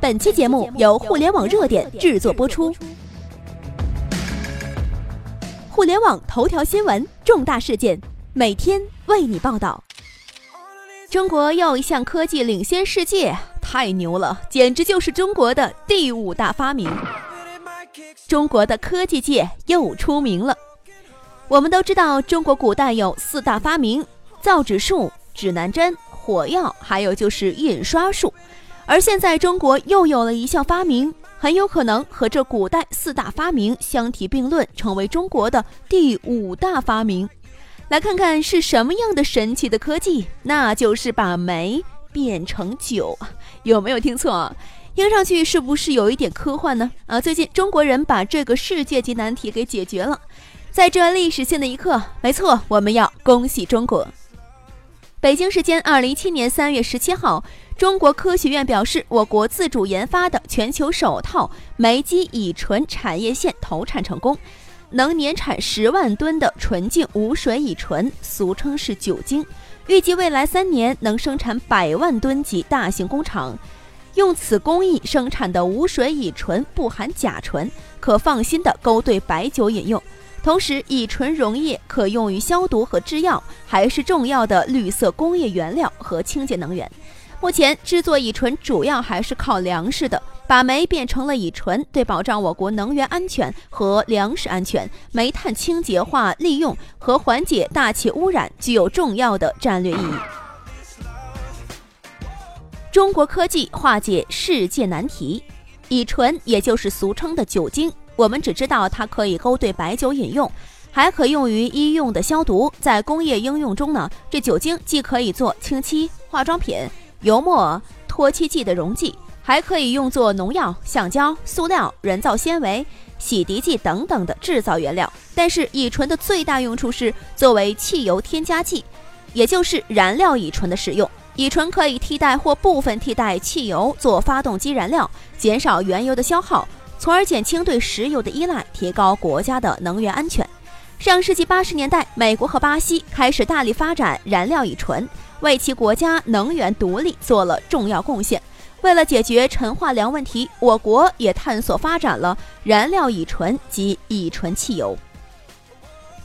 本期节目由互联网热点制作播出。互联网头条新闻，重大事件，每天为你报道。中国又一项科技领先世界，太牛了，简直就是中国的第五大发明。中国的科技界又出名了。我们都知道，中国古代有四大发明：造纸术、指南针、火药，还有就是印刷术。而现在，中国又有了一项发明，很有可能和这古代四大发明相提并论，成为中国的第五大发明。来看看是什么样的神奇的科技，那就是把煤变成酒。有没有听错？听上去是不是有一点科幻呢？啊，最近中国人把这个世界级难题给解决了。在这历史性的一刻，没错，我们要恭喜中国。北京时间二零一七年三月十七号，中国科学院表示，我国自主研发的全球首套煤基乙醇产业线投产成功，能年产十万吨的纯净无水乙醇，俗称是酒精，预计未来三年能生产百万吨级大型工厂。用此工艺生产的无水乙醇不含甲醇，可放心的勾兑白酒饮用。同时，乙醇溶液可用于消毒和制药，还是重要的绿色工业原料和清洁能源。目前制作乙醇主要还是靠粮食的，把煤变成了乙醇，对保障我国能源安全和粮食安全、煤炭清洁化利用和缓解大气污染具有重要的战略意义。中国科技化解世界难题，乙醇也就是俗称的酒精。我们只知道它可以勾兑白酒饮用，还可用于医用的消毒。在工业应用中呢，这酒精既可以做清漆、化妆品、油墨、脱漆剂的溶剂，还可以用作农药、橡胶、塑料、人造纤维、洗涤剂等等的制造原料。但是乙醇的最大用处是作为汽油添加剂，也就是燃料乙醇的使用。乙醇可以替代或部分替代汽油做发动机燃料，减少原油的消耗。从而减轻对石油的依赖，提高国家的能源安全。上世纪八十年代，美国和巴西开始大力发展燃料乙醇，为其国家能源独立做了重要贡献。为了解决陈化粮问题，我国也探索发展了燃料乙醇及乙醇汽油。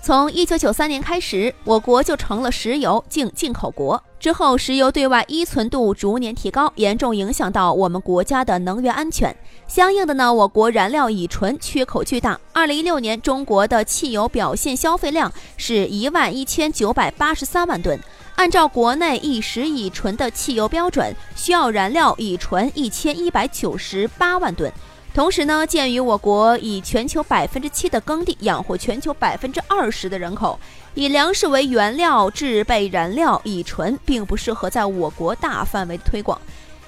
从一九九三年开始，我国就成了石油净进口国。之后，石油对外依存度逐年提高，严重影响到我们国家的能源安全。相应的呢，我国燃料乙醇缺口巨大。二零一六年，中国的汽油表现消费量是一万一千九百八十三万吨。按照国内一时乙醇的汽油标准，需要燃料乙醇一千一百九十八万吨。同时呢，鉴于我国以全球百分之七的耕地养活全球百分之二十的人口，以粮食为原料制备燃料乙醇，并不适合在我国大范围推广。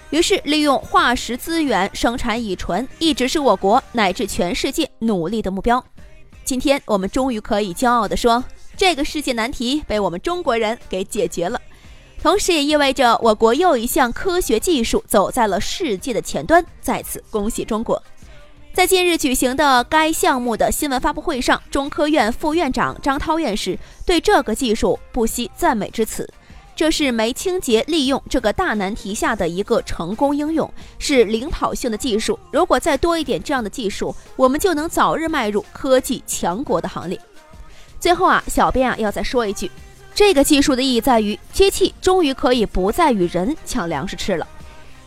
于是，利用化石资源生产乙醇，一直是我国乃至全世界努力的目标。今天，我们终于可以骄傲地说，这个世界难题被我们中国人给解决了。同时，也意味着我国又一项科学技术走在了世界的前端。再次恭喜中国！在近日举行的该项目的新闻发布会上，中科院副院长张涛院士对这个技术不惜赞美之词。这是煤清洁利用这个大难题下的一个成功应用，是领跑性的技术。如果再多一点这样的技术，我们就能早日迈入科技强国的行列。最后啊，小编啊要再说一句，这个技术的意义在于，机器终于可以不再与人抢粮食吃了。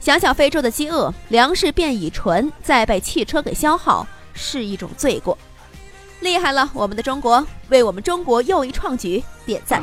想想非洲的饥饿，粮食变乙醇，再被汽车给消耗，是一种罪过。厉害了，我们的中国，为我们中国又一创举点赞。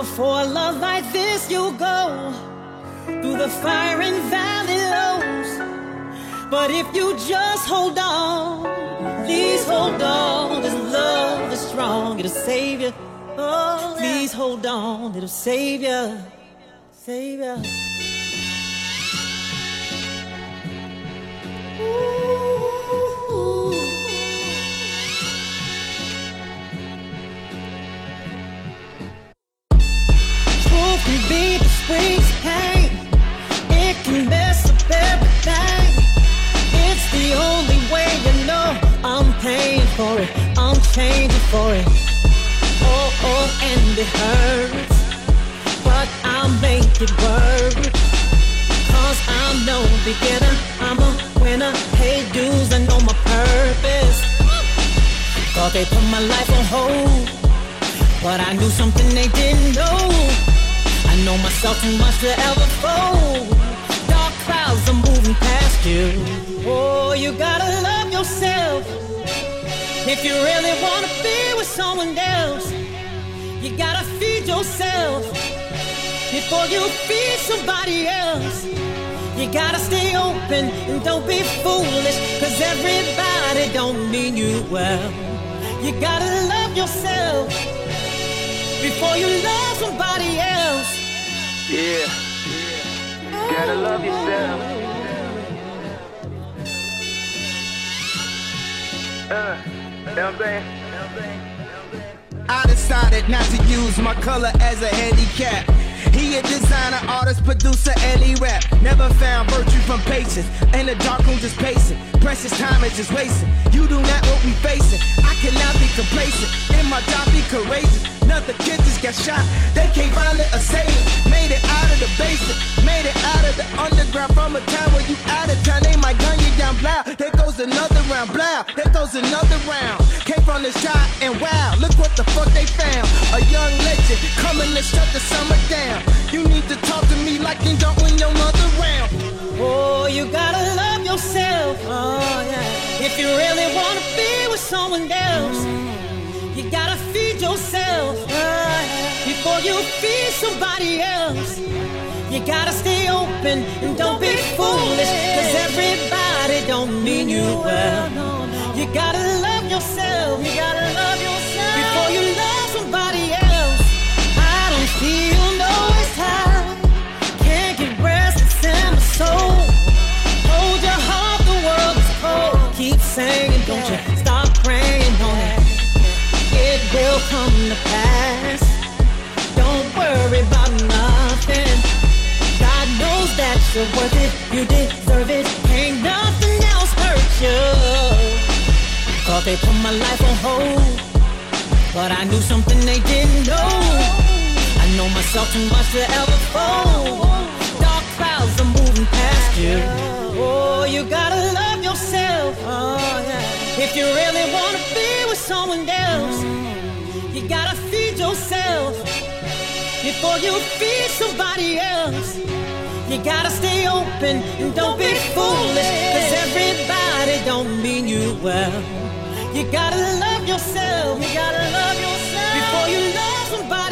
Before love like this, you go through the fire and valley lows. But if you just hold on, please hold on. This love is strong, it'll save you. Oh, please hold on, it'll save you. Save you. I'm changing for it. Oh, oh, and it hurts. But I'll make it work. Cause I'm no beginner. I'm a winner. Hey, dudes, I know my purpose. Thought they put my life on hold. But I knew something they didn't know. I know myself too much to ever fold. Dark clouds are moving past you. Oh, you gotta love yourself. If you really wanna be with someone else, you gotta feed yourself. Before you feed somebody else, you gotta stay open and don't be foolish. Cause everybody don't mean you well. You gotta love yourself before you love somebody else. Yeah. You gotta love yourself. Uh, I decided not to use my color as a handicap. He a designer, artist, producer, and he rap. Never found virtue from patience. In the dark room just pacing. Precious time is just wasting. You do not what we facing. I cannot be complacent. In my job, be courageous. Another kid just got shot. They can't find it, assailant. Made it out of the basement. Made it out of the underground from a time where you out of town. They might gun you down, blow. There goes another round, blow. There goes another round. From the shot and wow, look what the fuck they found. A young legend coming to shut the summer down. You need to talk to me like you don't win your mother round. Oh, you gotta love yourself. Oh, yeah. If you really wanna be with someone else, you gotta feed yourself. Oh, yeah. Before you feed somebody else, you gotta stay open and don't be foolish. Cause everybody don't mean you well. You gotta love yourself. You gotta love yourself. Before you love somebody else, I don't feel no time. Can't get rest, it's in my soul. Hold your heart, the world is cold. Keep saying, don't you stop praying on it. It will come to pass. Don't worry about nothing. God knows that you're worth it. They put my life on hold. But I knew something they didn't know. I know myself too much to ever fold. Dark clouds are moving past you. Oh, you gotta love yourself. Oh, yeah. If you really wanna be with someone else, you gotta feed yourself before you feed somebody else. You gotta stay open and don't be foolish, cause everybody don't mean you well. You gotta love yourself. You gotta love yourself before you love somebody.